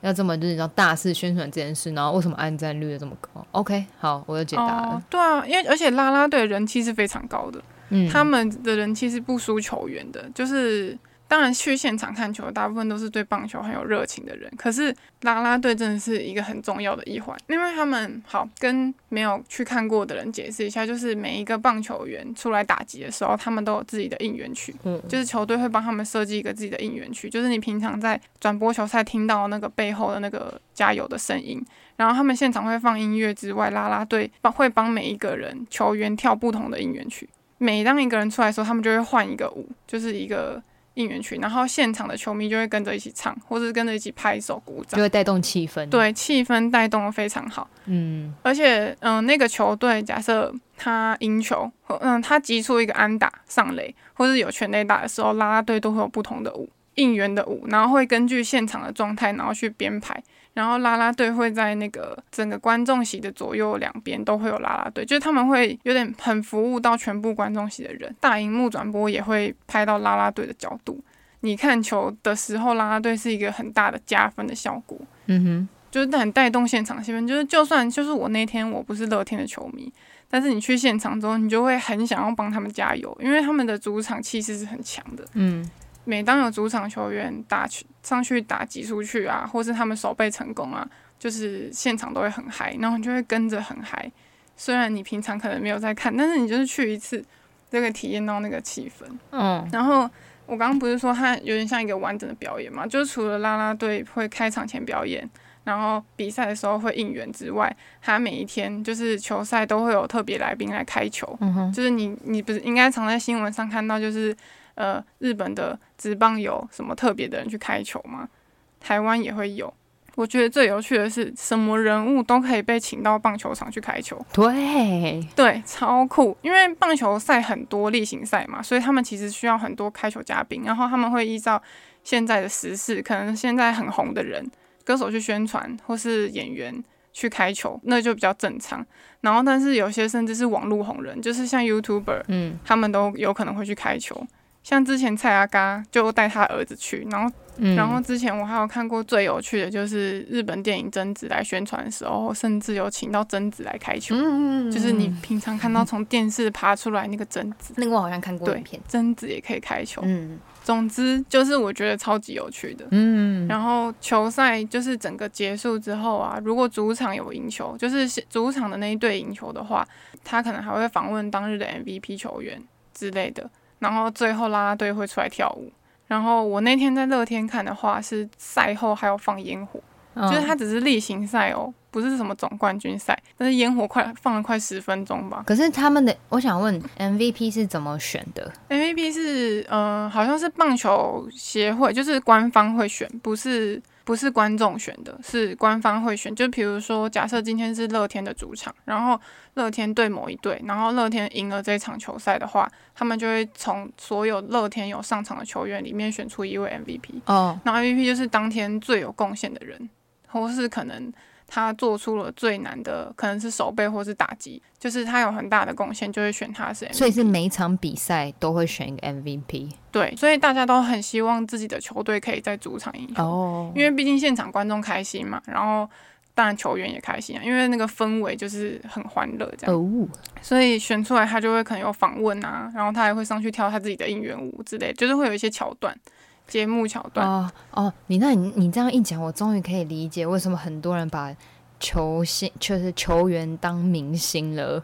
要这么就是要大肆宣传这件事，然后为什么按赞率这么高？OK，好，我有解答了。哦，对啊，因为而且啦啦队人气是非常高的，嗯，他们的人气是不输球员的，就是当然去现场看球，大部分都是对棒球很有热情的人。可是啦啦队真的是一个很重要的一环，因为他们好跟没有去看过的人解释一下，就是每一个棒球员出来打击的时候，他们都有自己的应援曲，嗯就是球队会帮他们设计一个自己的应援曲，就是你平常在转播球赛听到那个背后的那个加油的声音。然后他们现场会放音乐之外，啦啦队帮会帮每一个人球员跳不同的应援曲。每当一个人出来的时候，他们就会换一个舞，就是一个应援曲，然后现场的球迷就会跟着一起唱，或者是跟着一起拍手鼓掌，就会带动气氛。，对，气氛带动的非常好。嗯而且，嗯、那个球队假设他赢球，或嗯，他击出一个安打上垒，或是有全垒打的时候，啦啦队都会有不同的舞，应援的舞，然后会根据现场的状态，然后去编排。然后啦啦队会在那个整个观众席的左右两边都会有啦啦队，就是他们会有点很服务到全部观众席的人。大荧幕转播也会拍到啦啦队的角度，你看球的时候，啦啦队是一个很大的加分的效果。嗯哼，就是很带动现场气氛。就是就算就是我那天我不是乐天的球迷，但是你去现场之后，你就会很想要帮他们加油，因为他们的主场气势是很强的。嗯每当有主场球员打去上去打击出去啊，或是他们守备成功啊，就是现场都会很嗨，然后你就会跟着很嗨。虽然你平常可能没有在看，但是你就是去一次，就可以体验到那个气氛。嗯然后我刚刚不是说它有点像一个完整的表演嘛？就是除了啦啦队会开场前表演，然后比赛的时候会应援之外，它每一天就是球赛都会有特别来宾来开球。嗯哼，就是你你不是应该常在新闻上看到，就是呃日本的职棒有什么特别的人去开球吗？台湾也会有。我觉得最有趣的是，什么人物都可以被请到棒球场去开球。对，对，超酷！因为棒球赛很多例行赛嘛，所以他们其实需要很多开球嘉宾，然后他们会依照现在的时事，可能现在很红的人、歌手去宣传，或是演员去开球，那就比较正常。然后，但是有些甚至是网络红人，就是像 YouTuber，嗯他们都有可能会去开球。像之前蔡阿嘎就带他儿子去，然后嗯，然后之前我还有看过最有趣的就是日本电影贞子来宣传的时候，甚至有请到贞子来开球。嗯，嗯就是你平常看到从电视爬出来那个贞子，那个我好像看过对影片，贞子也可以开球。嗯总之就是我觉得超级有趣的。嗯，然后球赛就是整个结束之后啊，如果主场有赢球，就是主场的那一队赢球的话，他可能还会访问当日的 MVP 球员之类的。然后最后啦啦队会出来跳舞。然后我那天在乐天看的话，是赛后还有放烟火，嗯就是它只是例行赛哦，不是什么总冠军赛，但是烟火快放了快十分钟吧。可是他们的，我想问 MVP 是怎么选的？MVP 是呃，好像是棒球协会，就是官方会选，不是不是观众选的，是官方会选。就比如说，假设今天是乐天的主场，然后乐天对某一队，然后乐天赢了这场球赛的话，他们就会从所有乐天有上场的球员里面选出一位 MVP。哦，那 MVP 就是当天最有贡献的人，或是可能他做出了最难的，可能是守备或是打击，就是他有很大的贡献，就会选他是 MVP。所以是每一场比赛都会选一个 MVP 对，所以大家都很希望自己的球队可以在主场赢球，哦因为毕竟现场观众开心嘛，然后当然球员也开心啊，因为那个氛围就是很欢乐这样，哦，所以选出来他就会可能有访问啊，然后他还会上去跳他自己的应援舞之类，就是会有一些桥段。节目桥段，哦哦，你那你你这样一讲，我终于可以理解为什么很多人把球星就是球员当明星了。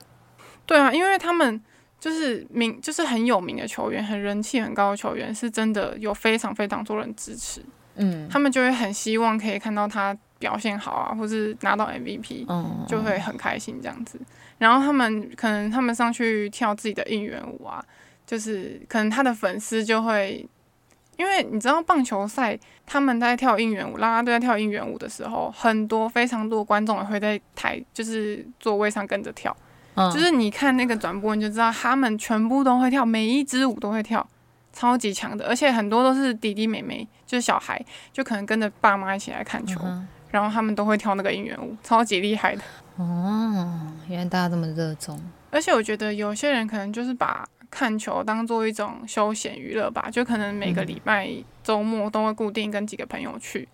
对啊，因为他们就是名，就是很有名的球员，很人气很高的球员，是真的有非常非常多人支持，嗯他们就会很希望可以看到他表现好啊，或是拿到 MVP，嗯，就会很开心这样子。然后他们可能他们上去跳自己的应援舞啊，就是可能他的粉丝就会。因为你知道棒球赛，他们在跳应援舞，啦啦队在跳应援舞的时候，很多非常多观众也会在台，就是座位上跟着跳。嗯就是你看那个转播，你就知道他们全部都会跳，每一支舞都会跳，超级强的，而且很多都是弟弟妹妹，就是小孩，就可能跟着爸妈一起来看球，嗯然后他们都会跳那个应援舞，超级厉害的。哦，原来大家这么热衷。而且我觉得有些人可能就是把看球当做一种休闲娱乐吧，就可能每个礼拜周末都会固定跟几个朋友去。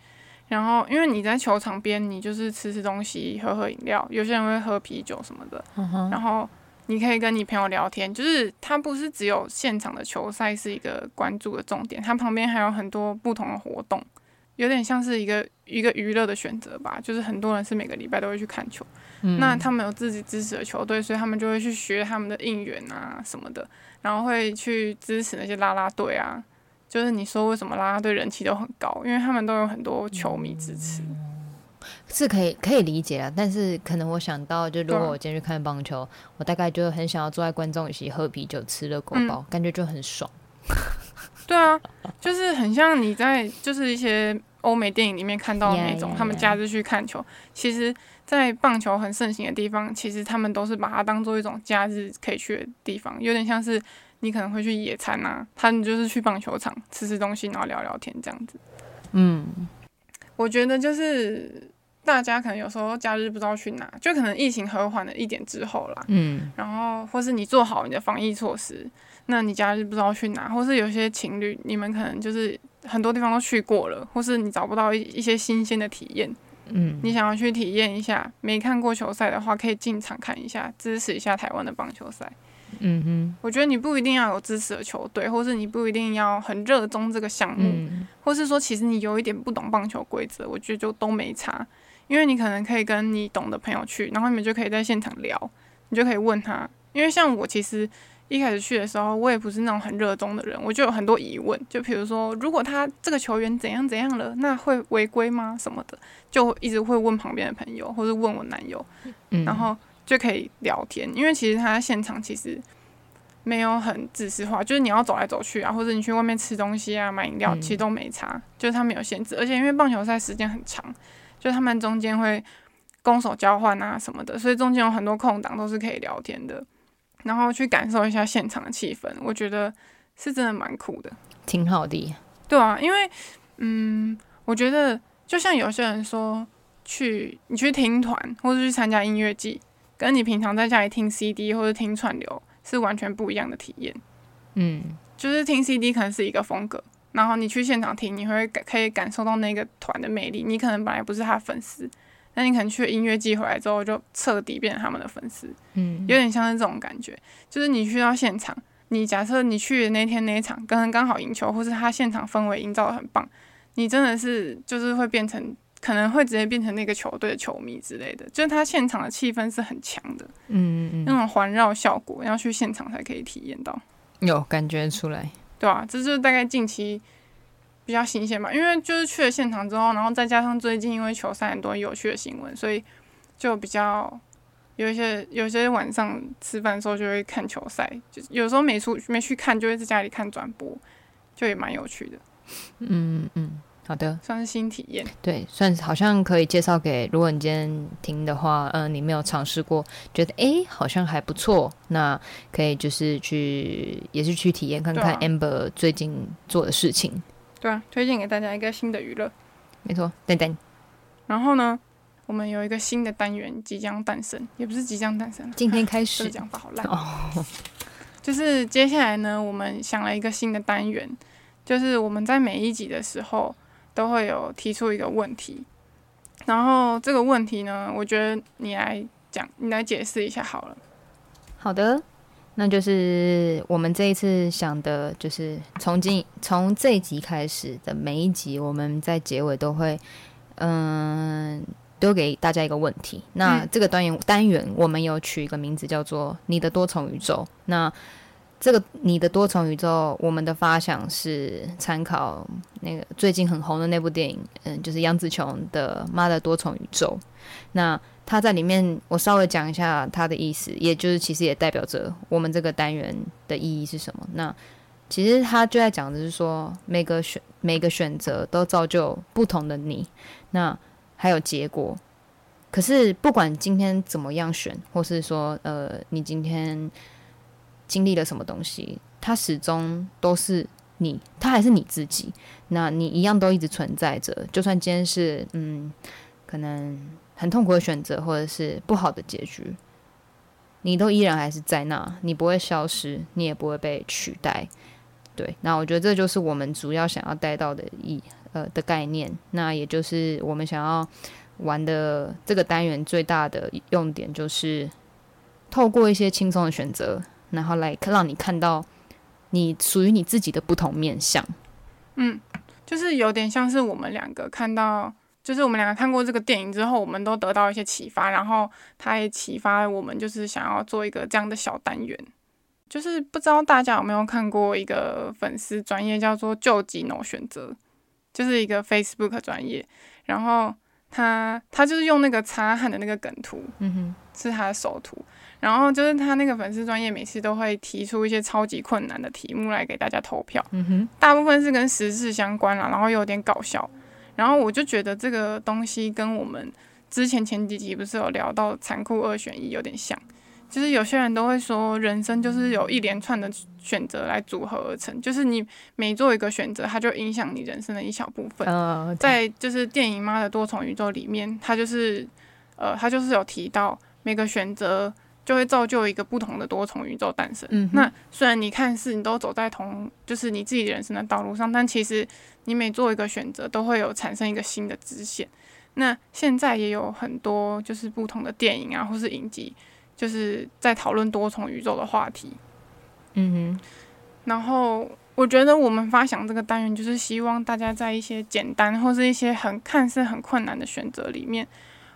然后，因为你在球场边，你就是吃吃东西、喝喝饮料，有些人会喝啤酒什么的。嗯，然后你可以跟你朋友聊天，就是它不是只有现场的球赛是一个关注的重点，它旁边还有很多不同的活动，有点像是一个一个娱乐的选择吧。就是很多人是每个礼拜都会去看球，那他们有自己支持的球队，所以他们就会去学他们的应援啊什么的，然后会去支持那些啦啦队啊。就是你说为什么啦啦队人气都很高，因为他们都有很多球迷支持。是可以可以理解啊，但是可能我想到，就如果我今天去看棒球，我大概就很想要坐在观众席喝啤酒、吃热狗包，感觉就很爽。对啊，就是很像你在就是一些欧美电影里面看到的那种，他们假日去看球。其实，在棒球很盛行的地方，其实他们都是把它当做一种假日可以去的地方，有点像是你可能会去野餐啊，他们就是去棒球场吃吃东西，然后聊聊天这样子。嗯，我觉得就是。大家可能有时候假日不知道去哪，就可能疫情和缓了一点之后啦，嗯，然后或是你做好你的防疫措施，那你假日不知道去哪，或是有些情侣你们可能就是很多地方都去过了，或是你找不到一一些新鲜的体验，嗯，你想要去体验一下，没看过球赛的话，可以进场看一下，支持一下台湾的棒球赛。嗯哼，我觉得你不一定要有支持的球队，或是你不一定要很热衷这个项目，或是说其实你有一点不懂棒球规则，我觉得就都没差。因为你可能可以跟你懂的朋友去，然后你们就可以在现场聊，你就可以问他。因为像我其实一开始去的时候，我也不是那种很热衷的人，我就有很多疑问。就比如说，如果他这个球员怎样怎样了，那会违规吗？什么的，就一直会问旁边的朋友，或者问我男友，然后就可以聊天。因为其实他在现场其实没有很自私化，就是你要走来走去啊，或者你去外面吃东西啊、买饮料，其实都没差，就是他没有限制。而且因为棒球赛时间很长。就他们中间会攻守交换啊什么的，所以中间有很多空档都是可以聊天的，然后去感受一下现场的气氛，我觉得是真的蛮酷的，挺好的。对啊，因为嗯，我觉得就像有些人说，去你去听团或者去参加音乐季，跟你平常在家里听 CD 或者听串流是完全不一样的体验。嗯，就是听 CD 可能是一个风格。然后你去现场听，你会感可以感受到那个团的魅力。你可能本来不是他的粉丝，那你可能去音乐季回来之后，就彻底变成他们的粉丝。嗯，有点像是这种感觉。就是你去到现场，你假设你去的那天那一场，刚刚好赢球，或是他现场氛围营造的很棒，你真的是就是会变成，可能会直接变成那个球队的球迷之类的。就是他现场的气氛是很强的，嗯嗯嗯，那种环绕效果要去现场才可以体验到，有感觉出来。对啊，这就是大概近期比较新鲜吧，因为就是去了现场之后，然后再加上最近因为球赛很多有趣的新闻，所以就比较有一些有些晚上吃饭的时候就会看球赛，就有时候没出没去看，就会在家里看转播，就也蛮有趣的。嗯嗯。好的，算是新体验。对，算是好像可以介绍给，如果你今天听的话，嗯，你没有尝试过，觉得哎好像还不错，那可以就是去也是去体验看看 Amber 最近做的事情。对啊，推荐给大家一个新的娱乐。没错，等等。然后呢，我们有一个新的单元即将诞生，也不是即将诞生，今天开始。讲法好烂哦。<laughs> 就是接下来呢，我们想了一个新的单元，就是我们在每一集的时候。都会有提出一个问题，然后这个问题呢，我觉得你来讲，你来解释一下好了。好的，那就是我们这一次想的，就是从今从这一集开始的每一集，我们在结尾都会，嗯，丢给大家一个问题。那这个单元单元，我们有取一个名字叫做“你的多重宇宙”。那这个你的多重宇宙，我们的发想是参考那个最近很红的那部电影，嗯，就是杨紫琼的《妈的多重宇宙》。那他在里面，我稍微讲一下他的意思，也就是其实也代表着我们这个单元的意义是什么。那其实他就在讲的是说，每个选每个选择都造就不同的你，那还有结果。可是不管今天怎么样选，或是说呃，你今天。经历了什么东西，它始终都是你，它还是你自己。那你一样都一直存在着，就算今天是嗯，可能很痛苦的选择，或者是不好的结局，你都依然还是在那，你不会消失，你也不会被取代。对，那我觉得这就是我们主要想要带到的意呃的概念，那也就是我们想要玩的这个单元最大的用点就是。透过一些轻松的选择，然后来让你看到你属于你自己的不同面相。嗯，就是有点像是我们两个看到，就是我们两个看过这个电影之后，我们都得到一些启发，然后他也启发我们，就是想要做一个这样的小单元。就是不知道大家有没有看过一个粉丝专业叫做救急 no 选择，就是一个 Facebook 专业，然后他他就是用那个擦汗的那个梗图，嗯哼，是他的首图，然后就是他那个粉丝专业每次都会提出一些超级困难的题目来给大家投票，嗯哼，大部分是跟时事相关啦，然后有点搞笑，然后我就觉得这个东西跟我们之前前几集不是有聊到残酷二选一有点像。就是有些人都会说，人生就是有一连串的选择来组合而成，就是你每做一个选择，它就影响你人生的一小部分。呃，在就是电影《妈的多重宇宙》里面，它就是呃，它就是有提到每个选择就会造就一个不同的多重宇宙诞生。那虽然你看似你都走在同就是你自己人生的道路上，但其实你每做一个选择，都会有产生一个新的支线。那现在也有很多就是不同的电影啊，或是影集。就是在讨论多重宇宙的话题，嗯哼，然后我觉得我们发想这个单元，就是希望大家在一些简单或是一些很看似很困难的选择里面，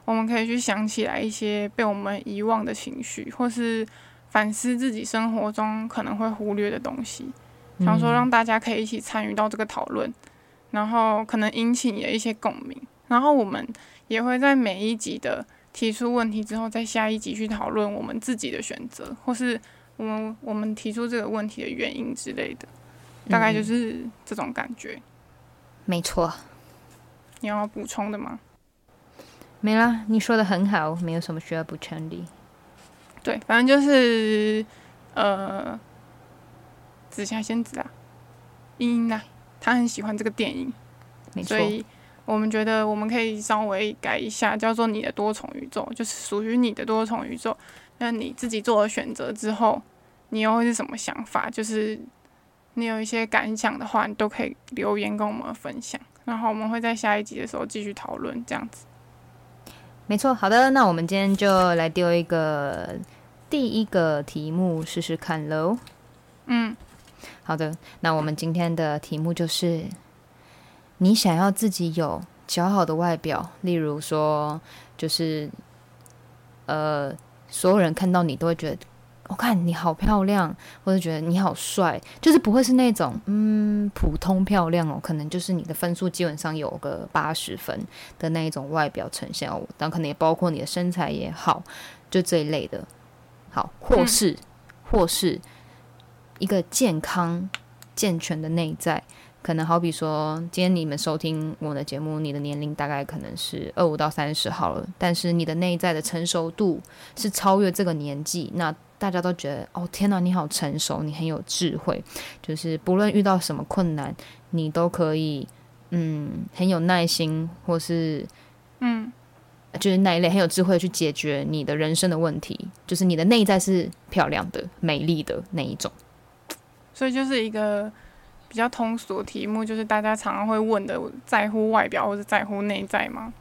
我们可以去想起来一些被我们遗忘的情绪，或是反思自己生活中可能会忽略的东西，想说让大家可以一起参与到这个讨论，然后可能引起你的一些共鸣，然后我们也会在每一集的。提出问题之后，在下一集去讨论我们自己的选择，或是我们我们提出这个问题的原因之类的，大概就是这种感觉。没错，你要补充的吗？没啦，你说的很好，没有什么需要补充的。对，反正就是呃，紫霞仙子啊，茵茵啊，她很喜欢这个电影，没错所，以我们觉得我们可以稍微改一下，叫做你的多重宇宙，就是属于你的多重宇宙。那你自己做了选择之后，你又会是什么想法？就是你有一些感想的话，你都可以留言跟我们分享，然后我们会在下一集的时候继续讨论，这样子。没错。好的，那我们今天就来丢一个第一个题目试试看喽。嗯，好的，那我们今天的题目就是：你想要自己有较好的外表，例如说，就是呃，所有人看到你都会觉得，我、看你好漂亮，或者觉得你好帅，就是不会是那种嗯普通漂亮哦，可能就是你的分数基本上有个八十分的那一种外表呈现哦，但可能也包括你的身材也好，就这一类的。好，或是、或是一个健康健全的内在，可能好比说，今天你们收听我的节目，你的年龄大概可能是二五到三十好了，但是你的内在的成熟度是超越这个年纪，那大家都觉得哦，天哪，你好成熟，你很有智慧，就是不论遇到什么困难，你都可以嗯很有耐心，或是嗯，就是那一类很有智慧去解决你的人生的问题，就是你的内在是漂亮的、美丽的那一种。所以就是一个比较通俗的题目，就是大家常常会问的，在乎外表或者在乎内在吗？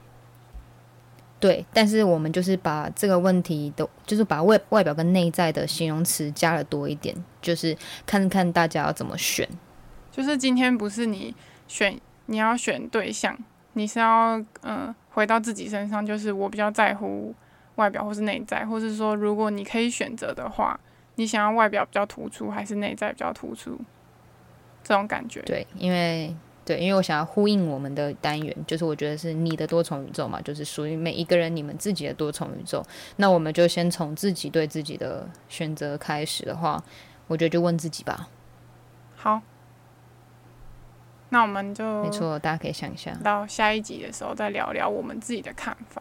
对，但是我们就是把这个问题的，就是把外外表跟内在的形容词加了多一点，就是看看大家要怎么选。就是今天不是你选，你要选对象，你是要嗯、呃回到自己身上，就是我比较在乎外表或是内在，或是说如果你可以选择的话，你想要外表比较突出还是内在比较突出？这种感觉。对，因为对，因为我想要呼应我们的单元，就是我觉得是你的多重宇宙嘛，就是属于每一个人你们自己的多重宇宙。那我们就先从自己对自己的选择开始的话，我觉得就问自己吧。好，那我们就没错，大家可以想一下。到下一集的时候再聊聊我们自己的看法。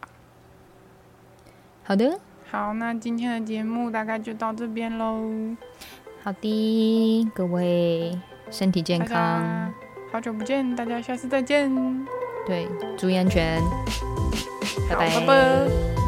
好的，好，那今天的节目大概就到这边喽。好的，各位身体健康，好久不见，大家下次再见。对，注意安全，拜拜